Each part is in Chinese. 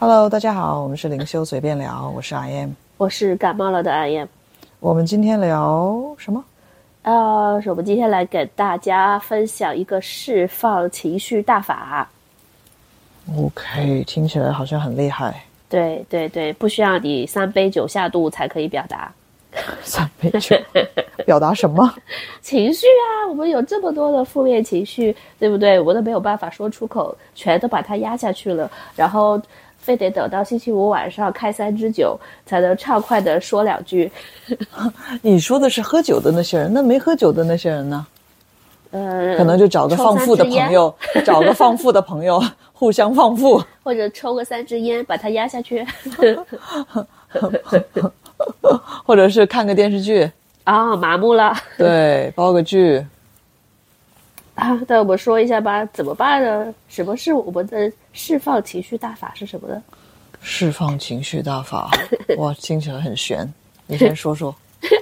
Hello，大家好，我们是灵修随便聊，我是 I am，我是感冒了的 I am。我们今天聊什么？呃，我们今天来给大家分享一个释放情绪大法。OK，听起来好像很厉害。对对对，不需要你三杯酒下肚才可以表达 三杯酒，表达什么？情绪啊！我们有这么多的负面情绪，对不对？我都没有办法说出口，全都把它压下去了，然后非得等到星期五晚上开三支酒，才能畅快的说两句。你说的是喝酒的那些人，那没喝酒的那些人呢？呃，可能就找个放富的朋友，找个放富的朋友，互相放富，或者抽个三支烟，把它压下去。或者是看个电视剧啊、麻木了对，煲个剧。啊！那我们说一下吧，怎么办呢？什么是我们的释放情绪大法是什么呢？释放情绪大法，哇，听起来很玄。你先说说。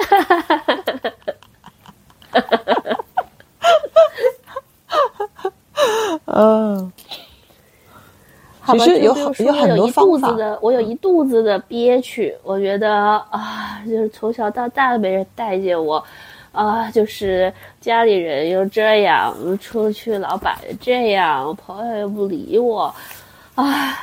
嗯，其实有有很多方法的，我有一肚子的憋屈。我觉得啊，就是从小到大没人待见我，啊，就是家里人又这样，出去老板又这样，朋友又不理我，唉，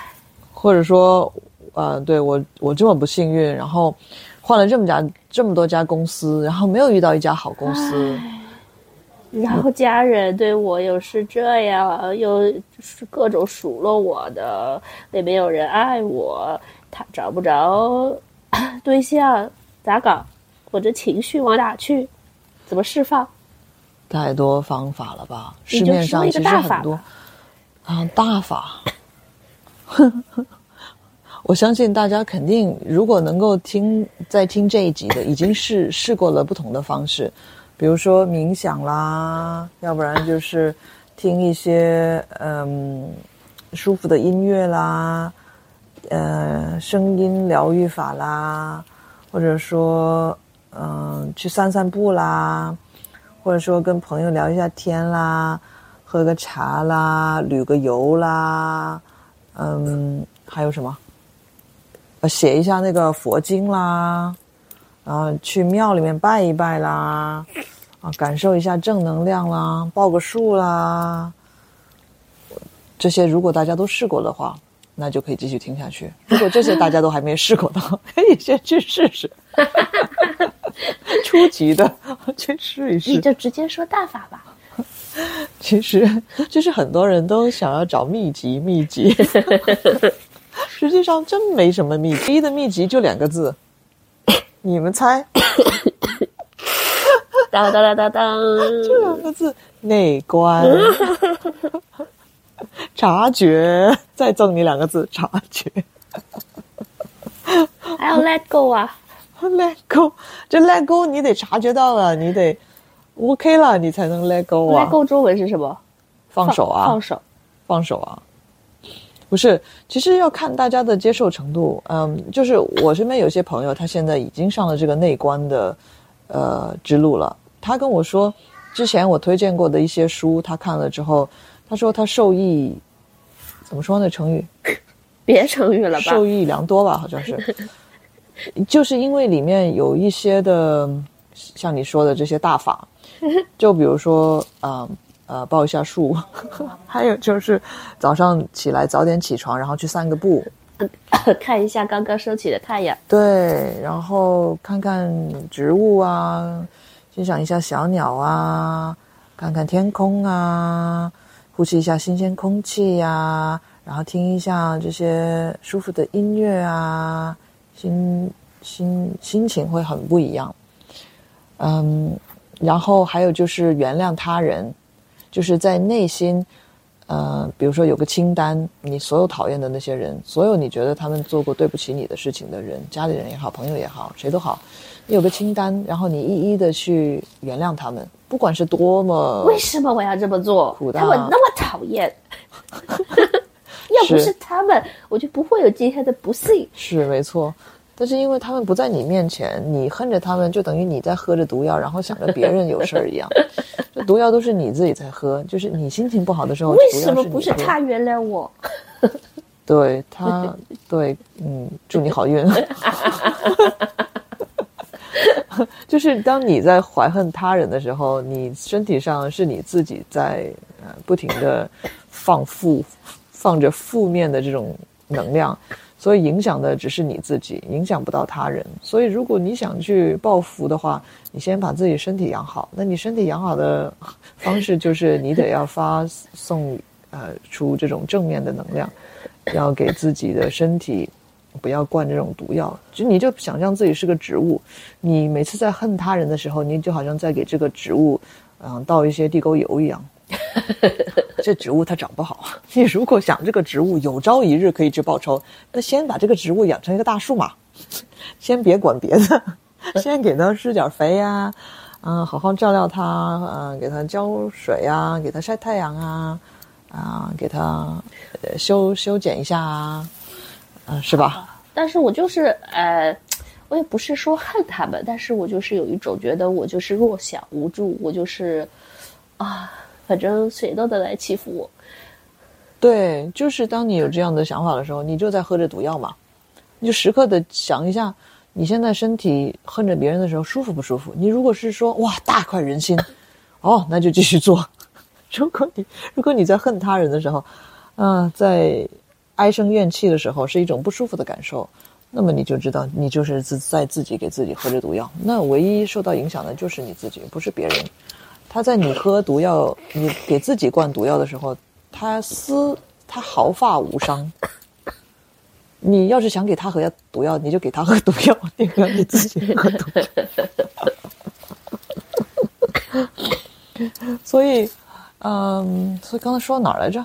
或者说，呃，对我我这么不幸运，然后换了这么家这么多家公司，然后没有遇到一家好公司，然后家人对我又是这样，又是各种数落我的，也没有人爱我，他找不着 对象，咋搞？我这情绪往哪去？怎么释放？太多方法了吧？市面上其实很多啊，大法。我相信大家肯定，如果能够听在听这一集的，已经试试过了不同的方式，比如说冥想啦，要不然就是听一些嗯舒服的音乐啦，呃声音疗愈法啦，或者说嗯、去散散步啦，或者说跟朋友聊一下天啦，喝个茶啦，旅个游啦，嗯，还有什么？呃，写一下那个佛经啦，然后去庙里面拜一拜啦，啊，感受一下正能量啦，报个数啦，这些如果大家都试过的话，那就可以继续听下去。如果这些大家都还没试过的话，可以先去试试。初级的 去试一试你。就直接说大法吧。其实，就是很多人都想要找秘籍，秘籍。实际上真没什么秘籍，第一的秘籍就两个字，你们猜？当当当当当，就两个字，内观。察觉，再赠你两个字，察觉。还要 let go 啊！let go，这 let go 你得察觉到了，你得 OK 了，你才能 let go 啊 let。go 中文是什么？放手啊，放手。放手啊！不是，其实要看大家的接受程度。嗯，就是我身边有些朋友，他现在已经上了这个内观的呃之路了。他跟我说，之前我推荐过的一些书，他看了之后，他说他受益，怎么说呢？成语别成语了吧？受益良多吧，好像是。就是因为里面有一些的，像你说的这些大法，就比如说，呃呃，报一下数，还有就是早上起来早点起床，然后去散个步，看一下刚刚升起的太阳。对，然后看看植物啊，欣赏一下小鸟啊，看看天空啊，呼吸一下新鲜空气呀、然后听一下这些舒服的音乐啊，心心心情会很不一样。嗯，然后还有就是原谅他人，就是在内心，呃，比如说有个清单，你所有讨厌的那些人，所有你觉得他们做过对不起你的事情的人，家里人也好，朋友也好，谁都好，你有个清单，然后你一一的去原谅他们，不管是多么为什么我要这么做苦？的他们那么讨厌，要不是是他们，我就不会有今天的不幸。是没错，但是因为他们不在你面前，你恨着他们，就等于你在喝着毒药，然后想着别人有事儿一样。这毒药都是你自己在喝，就是你心情不好的时候，为什么不是他原谅我？对他，对，嗯，祝你好运。就是当你在怀恨他人的时候，你身体上是你自己在呃不停的放负，放着负面的这种能量，所以影响的只是你自己，影响不到他人。所以如果你想去报复的话，你先把自己身体养好。那你身体养好的方式就是你得要发送呃出这种正面的能量，要给自己的身体。不要灌这种毒药，就你就想象自己是个植物，你每次在恨他人的时候，你就好像在给这个植物，嗯，倒一些地沟油一样。这植物它长不好。你如果想这个植物有朝一日可以去报仇，那先把这个植物养成一个大树嘛，先别管别的，先给它施点肥呀，嗯，好好照料它，嗯，给它浇水啊，给它晒太阳啊，啊，给它修修剪一下啊。嗯，是吧？但是我就是呃，我也不是说恨他们，但是我就是有一种觉得我就是弱小无助，我就是啊，反正谁都得来欺负我。对，就是当你有这样的想法的时候，你就在喝着毒药嘛。你就时刻的想一下，你现在身体恨着别人的时候舒服不舒服？你如果是说哇大快人心，哦，那就继续做。如果你如果你在恨他人的时候，啊，在。唉声怨气的时候是一种不舒服的感受，那么你就知道你就是自在自己给自己喝着毒药。那唯一受到影响的就是你自己，不是别人。他在你喝毒药、你给自己灌毒药的时候，他丝他毫发无伤。你要是想给他喝毒药，你就给他喝毒药，你不要给自己喝毒药。所以，嗯，所以刚才说到哪儿来着？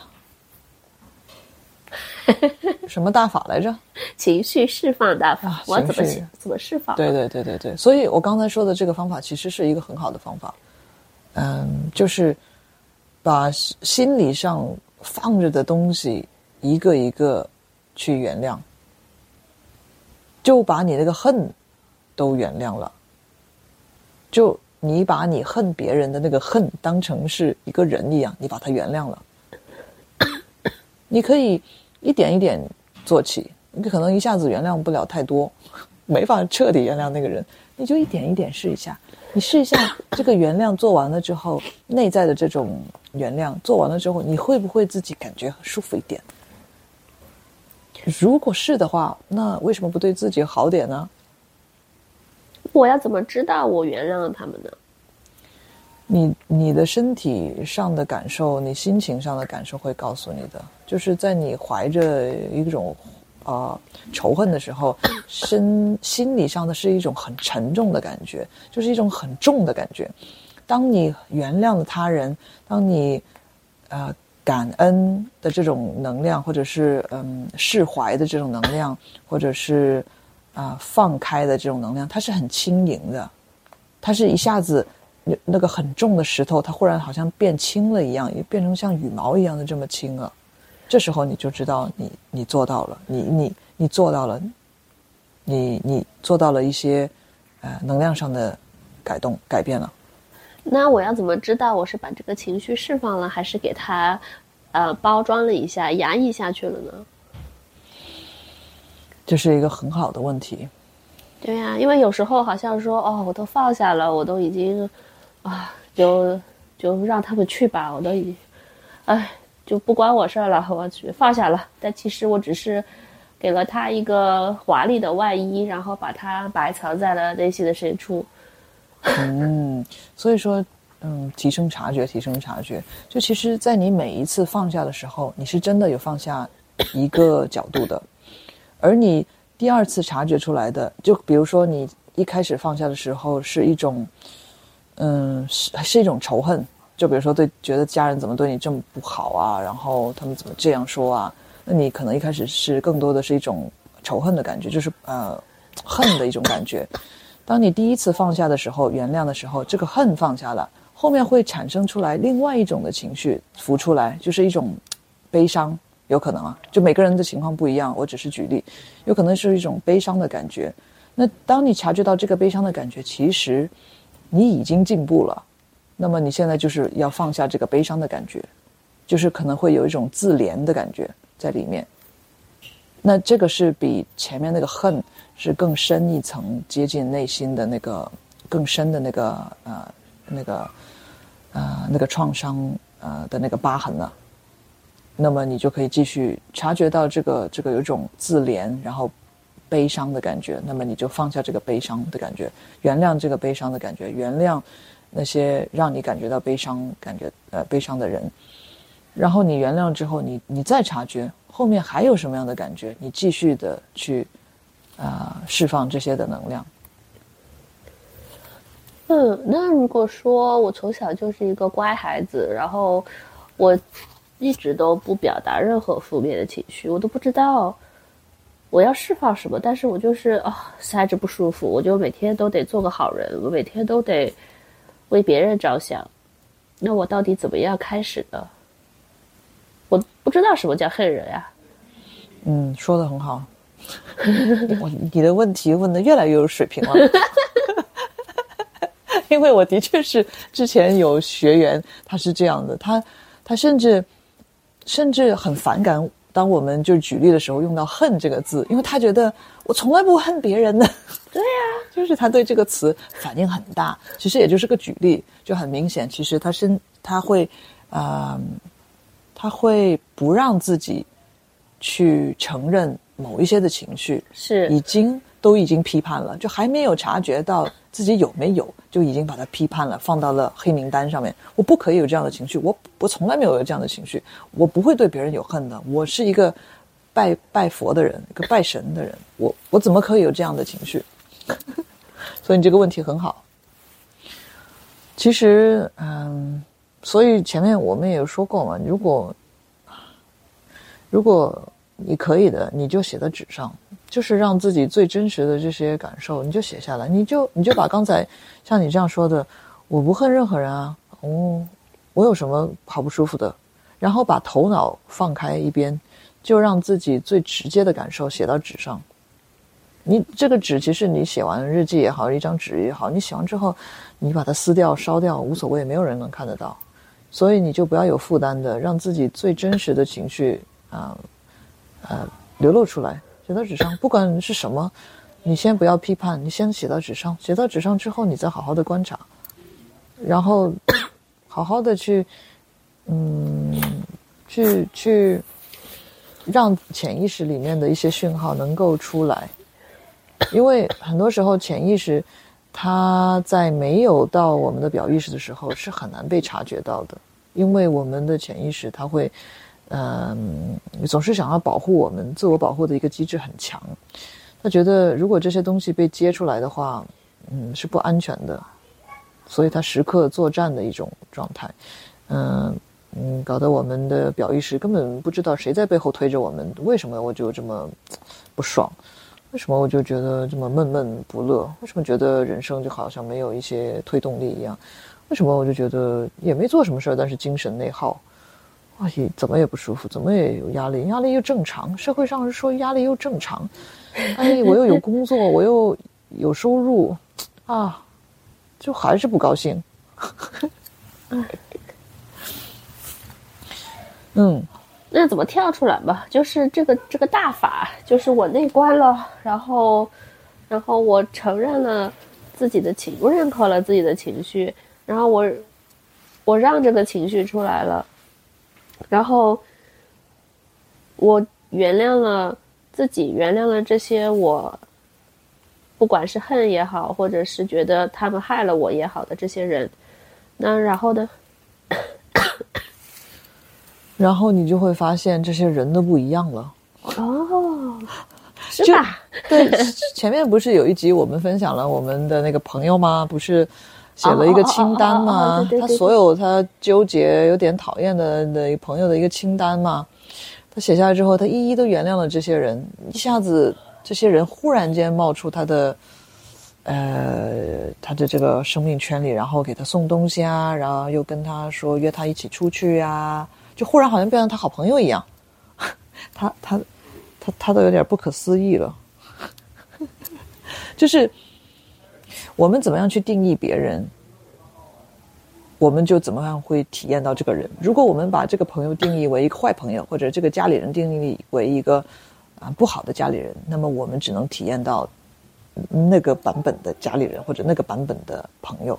什么大法来着？情绪释放大法。我怎么怎么释放？对对对对对。所以我刚才说的这个方法其实是一个很好的方法。嗯，就是把心理上放着的东西一个一个去原谅，就把你那个恨都原谅了。就你把你恨别人的那个恨当成是一个人一样，你把他原谅了。你可以。一点一点做起，你可能一下子原谅不了太多，没法彻底原谅那个人，你就一点一点试一下。你试一下这个原谅做完了之后，内在的这种原谅做完了之后，你会不会自己感觉舒服一点？如果是的话，那为什么不对自己好点呢？我要怎么知道我原谅了他们呢？你你的身体上的感受，你心情上的感受会告诉你的。就是在你怀着一种呃仇恨的时候，身心理上的是一种很沉重的感觉，就是一种很重的感觉。当你原谅了他人，当你呃感恩的这种能量，或者是嗯释怀的这种能量，或者是啊放开的这种能量，它是很轻盈的，它是一下子。那个很重的石头，它忽然好像变轻了一样，也变成像羽毛一样的这么轻了。这时候你就知道，你你做到了，你你你做到了，你你做到了一些呃能量上的改动改变了。那我要怎么知道我是把这个情绪释放了，还是给它呃包装了一下，压抑下去了呢？这是一个很好的问题。对呀，因为有时候好像说哦，我都放下了，我都已经。啊，就就让他们去吧，我都已，哎，就不关我事儿了，我去放下了。但其实我只是给了他一个华丽的外衣，然后把它埋藏在了内心的深处。嗯，所以说，嗯，提升察觉，提升察觉。就其实，在你每一次放下的时候，你是真的有放下一个角度的，而你第二次察觉出来的，就比如说你一开始放下的时候是一种。嗯，是是一种仇恨，就比如说对觉得家人怎么对你这么不好啊，然后他们怎么这样说啊？那你可能一开始是更多的是一种仇恨的感觉，就是呃恨的一种感觉。当你第一次放下的时候，原谅的时候，这个恨放下了，后面会产生出来另外一种的情绪浮出来，就是一种悲伤，有可能啊。就每个人的情况不一样，我只是举例，有可能是一种悲伤的感觉。那当你察觉到这个悲伤的感觉，其实。你已经进步了，那么你现在就是要放下这个悲伤的感觉，就是可能会有一种自怜的感觉在里面。那这个是比前面那个恨是更深一层，接近内心的那个更深的那个呃那个呃那个创伤呃的那个疤痕了。那么你就可以继续察觉到这个这个有一种自怜，然后悲伤的感觉。那么你就放下这个悲伤的感觉，原谅这个悲伤的感觉，原谅那些让你感觉到悲伤感觉呃悲伤的人。然后你原谅之后，你你再察觉后面还有什么样的感觉，你继续的去啊释放这些的能量。嗯，那如果说我从小就是一个乖孩子，然后我。一直都不表达任何负面的情绪，我都不知道我要释放什么，但是我就是啊，塞着不舒服，我就每天都得做个好人，我每天都得为别人着想。那我到底怎么样开始呢？我不知道什么叫恨人呀。嗯，说的很好。我你的问题问的越来越有水平了。因为我的确是之前有学员，他是这样的，他他甚至。甚至很反感，当我们就举例的时候用到“恨”这个字，因为他觉得我从来不恨别人的。对呀，就是他对这个词反应很大。其实也就是个举例，就很明显，其实他身他会，呃，他会不让自己去承认某一些的情绪，是已经都已经批判了，就还没有察觉到。自己有没有就已经把它批判了，放到了黑名单上面。我不可以有这样的情绪，我我从来没有有这样的情绪，我不会对别人有恨的。我是一个拜拜佛的人，一个拜神的人，我我怎么可以有这样的情绪？所以你这个问题很好。其实，嗯，所以前面我们也有说过嘛，如果如果你可以的，你就写在纸上。就是让自己最真实的这些感受，你就写下来，你就你就把刚才 像你这样说的，我不恨任何人啊，哦，我有什么好不舒服的，然后把头脑放开一边，就让自己最直接的感受写到纸上。你这个纸其实你写完日记也好，一张纸也好，你写完之后，你把它撕掉烧掉无所谓，没有人能看得到，所以你就不要有负担的，让自己最真实的情绪啊，呃，流露出来。写到纸上，不管是什么，你先不要批判，你先写到纸上。写到纸上之后，你再好好的观察，然后好好的去，嗯，去去让潜意识里面的一些讯号能够出来。因为很多时候潜意识它在没有到我们的表意识的时候是很难被察觉到的，因为我们的潜意识它会。嗯，总是想要保护我们，自我保护的一个机制很强。他觉得如果这些东西被揭出来的话，嗯，是不安全的，所以他时刻作战的一种状态。嗯嗯，搞得我们的表意识根本不知道谁在背后推着我们。为什么我就这么不爽？为什么我就觉得这么闷闷不乐？为什么觉得人生就好像没有一些推动力一样？为什么我就觉得也没做什么事儿，但是精神内耗？哎，怎么也不舒服，怎么也有压力，压力又正常。社会上是说压力又正常，哎，我又有工作，我又有收入，啊，就还是不高兴。嗯，那怎么跳出来吧？就是这个这个大法，就是我内观了，然后，然后我承认了自己的情，认可了自己的情绪，然后我我让这个情绪出来了。然后，我原谅了自己，原谅了这些我，不管是恨也好，或者是觉得他们害了我也好的这些人。那然后呢？然后你就会发现这些人都不一样了。哦，是吧？对，前面不是有一集我们分享了我们的那个朋友吗？不是。写了一个清单吗，他所有他纠结、有点讨厌的的朋友的一个清单嘛，他写下来之后，他一一都原谅了这些人，一下子这些人忽然间冒出他的，呃，他的这个生命圈里，然后给他送东西啊，然后又跟他说约他一起出去啊，就忽然好像变成他好朋友一样，他他他他都有点不可思议了，就是。我们怎么样去定义别人，我们就怎么样会体验到这个人。如果我们把这个朋友定义为一个坏朋友，或者这个家里人定义为一个啊不好的家里人，那么我们只能体验到那个版本的家里人或者那个版本的朋友。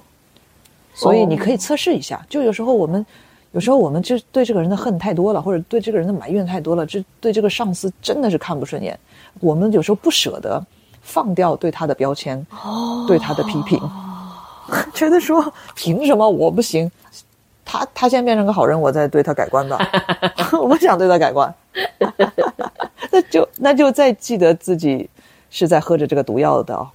所以你可以测试一下，就有时候我们，有时候我们就对这个人的恨太多了，或者对这个人的埋怨太多了，这对这个上司真的是看不顺眼。我们有时候不舍得放掉对他的标签，对他的批评，觉得说凭什么我不行？他他先变成个好人，我再对他改观吧。我不想对他改观，那就那就再记得自己是在喝着这个毒药的，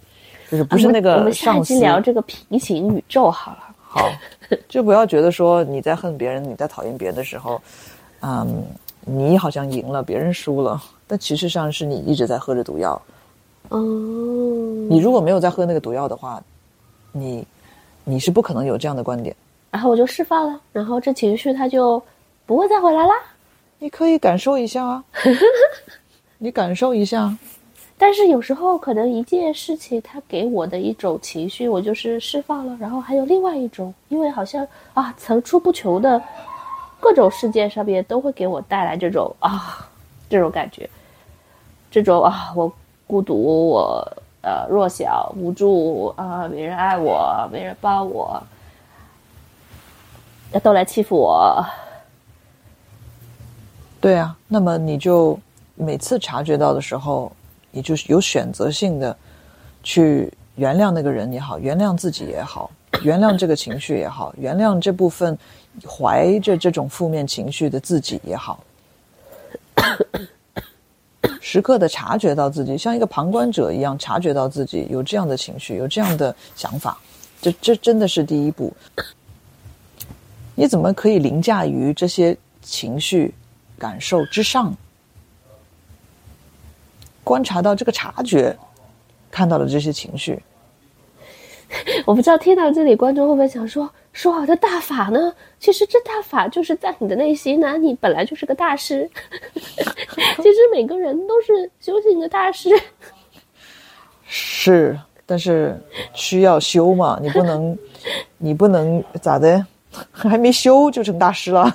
就是不是那个我们下一期聊这个平行宇宙好了。好，就不要觉得说你在恨别人、你在讨厌别人的时候，嗯，你好像赢了，别人输了，但其实上是你一直在喝着毒药。哦，你如果没有在喝那个毒药的话，你你是不可能有这样的观点。然后我就释放了，然后这情绪它就不会再回来啦。你可以感受一下啊，你感受一下。但是有时候可能一件事情，它给我的一种情绪，我就是释放了，然后还有另外一种，因为好像啊层出不穷的各种事件上面都会给我带来这种啊这种感觉，这种啊我孤独，我呃弱小无助啊，没人爱我，没人帮我，都来欺负我。对啊，那么你就每次察觉到的时候。也就是有选择性的去原谅那个人也好，原谅自己也好，原谅这个情绪也好，原谅这部分怀着这种负面情绪的自己也好，时刻的察觉到自己，像一个旁观者一样察觉到自己有这样的情绪，有这样的想法，这这真的是第一步。你怎么可以凌驾于这些情绪感受之上？观察到这个察觉，看到了这些情绪。我不知道听到这里，观众会不会想说：“说好的大法呢？其实这大法就是在你的内心呢，你本来就是个大师。其实每个人都是修行的大师。是，但是需要修嘛？你不能，你不能咋的？还没修就成大师了？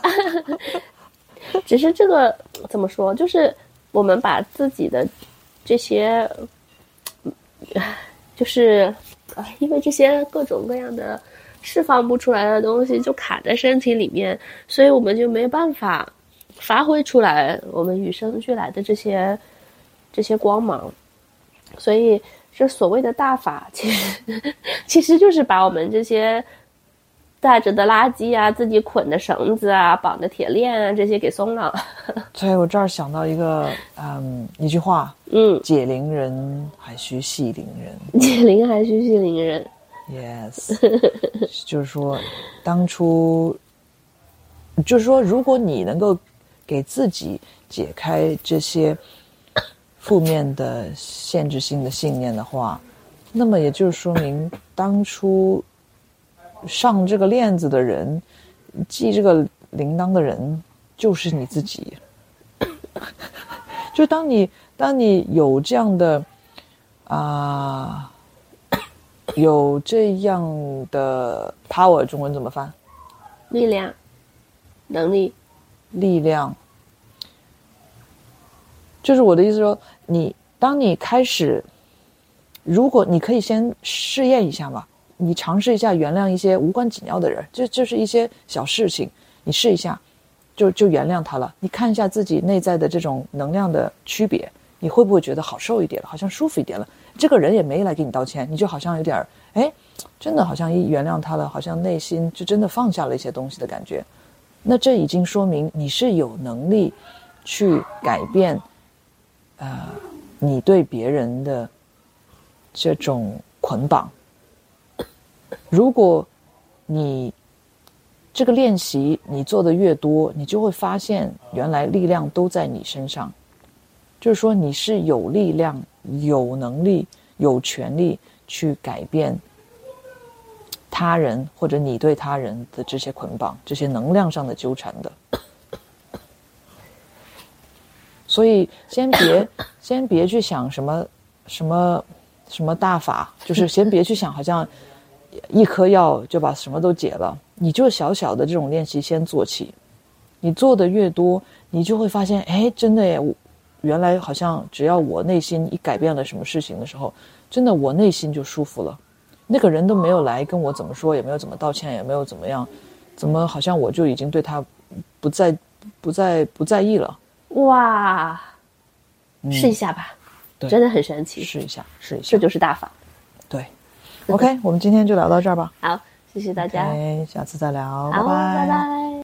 只是这个怎么说？就是我们把自己的。这些，就是啊，因为这些各种各样的释放不出来的东西就卡在身体里面，所以我们就没办法发挥出来我们与生俱来的这些这些光芒。所以，这所谓的大法，其实 其实就是把我们这些。带着的垃圾啊，自己捆的绳子啊，绑的铁链啊，这些给松了。对，我这儿想到一个，嗯，一句话，嗯，解铃人还须系铃人，解铃还须系铃人。Yes，就是说，当初，就是说，如果你能够给自己解开这些负面的限制性的信念的话，那么也就是说明当初。上这个链子的人，系这个铃铛的人，就是你自己。就当你当你有这样的啊，有这样的 power，中文怎么翻？力量、能力、力量。就是我的意思说，你当你开始，如果你可以先试验一下嘛。你尝试一下原谅一些无关紧要的人，就就是一些小事情，你试一下，就就原谅他了。你看一下自己内在的这种能量的区别，你会不会觉得好受一点了，好像舒服一点了？这个人也没来给你道歉，你就好像有点儿，哎，真的好像一原谅他了，好像内心就真的放下了一些东西的感觉。那这已经说明你是有能力去改变，呃，你对别人的这种捆绑。如果你这个练习你做的越多，你就会发现原来力量都在你身上，就是说你是有力量、有能力、有权利去改变他人或者你对他人的这些捆绑、这些能量上的纠缠的。所以先别先别去想什么什么什么大法，就是先别去想好像。一颗药就把什么都解了，你就小小的这种练习先做起，你做的越多，你就会发现，哎，真的耶，原来好像只要我内心一改变了什么事情的时候，真的我内心就舒服了。那个人都没有来跟我怎么说，也没有怎么道歉，也没有怎么样，怎么好像我就已经对他不再不再不在意了？哇，试一下吧，对真的很神奇，试一下，试一下这。就是大法。对，OK，我们今天就聊到这儿吧。好，谢谢大家，OK，下次再聊，拜拜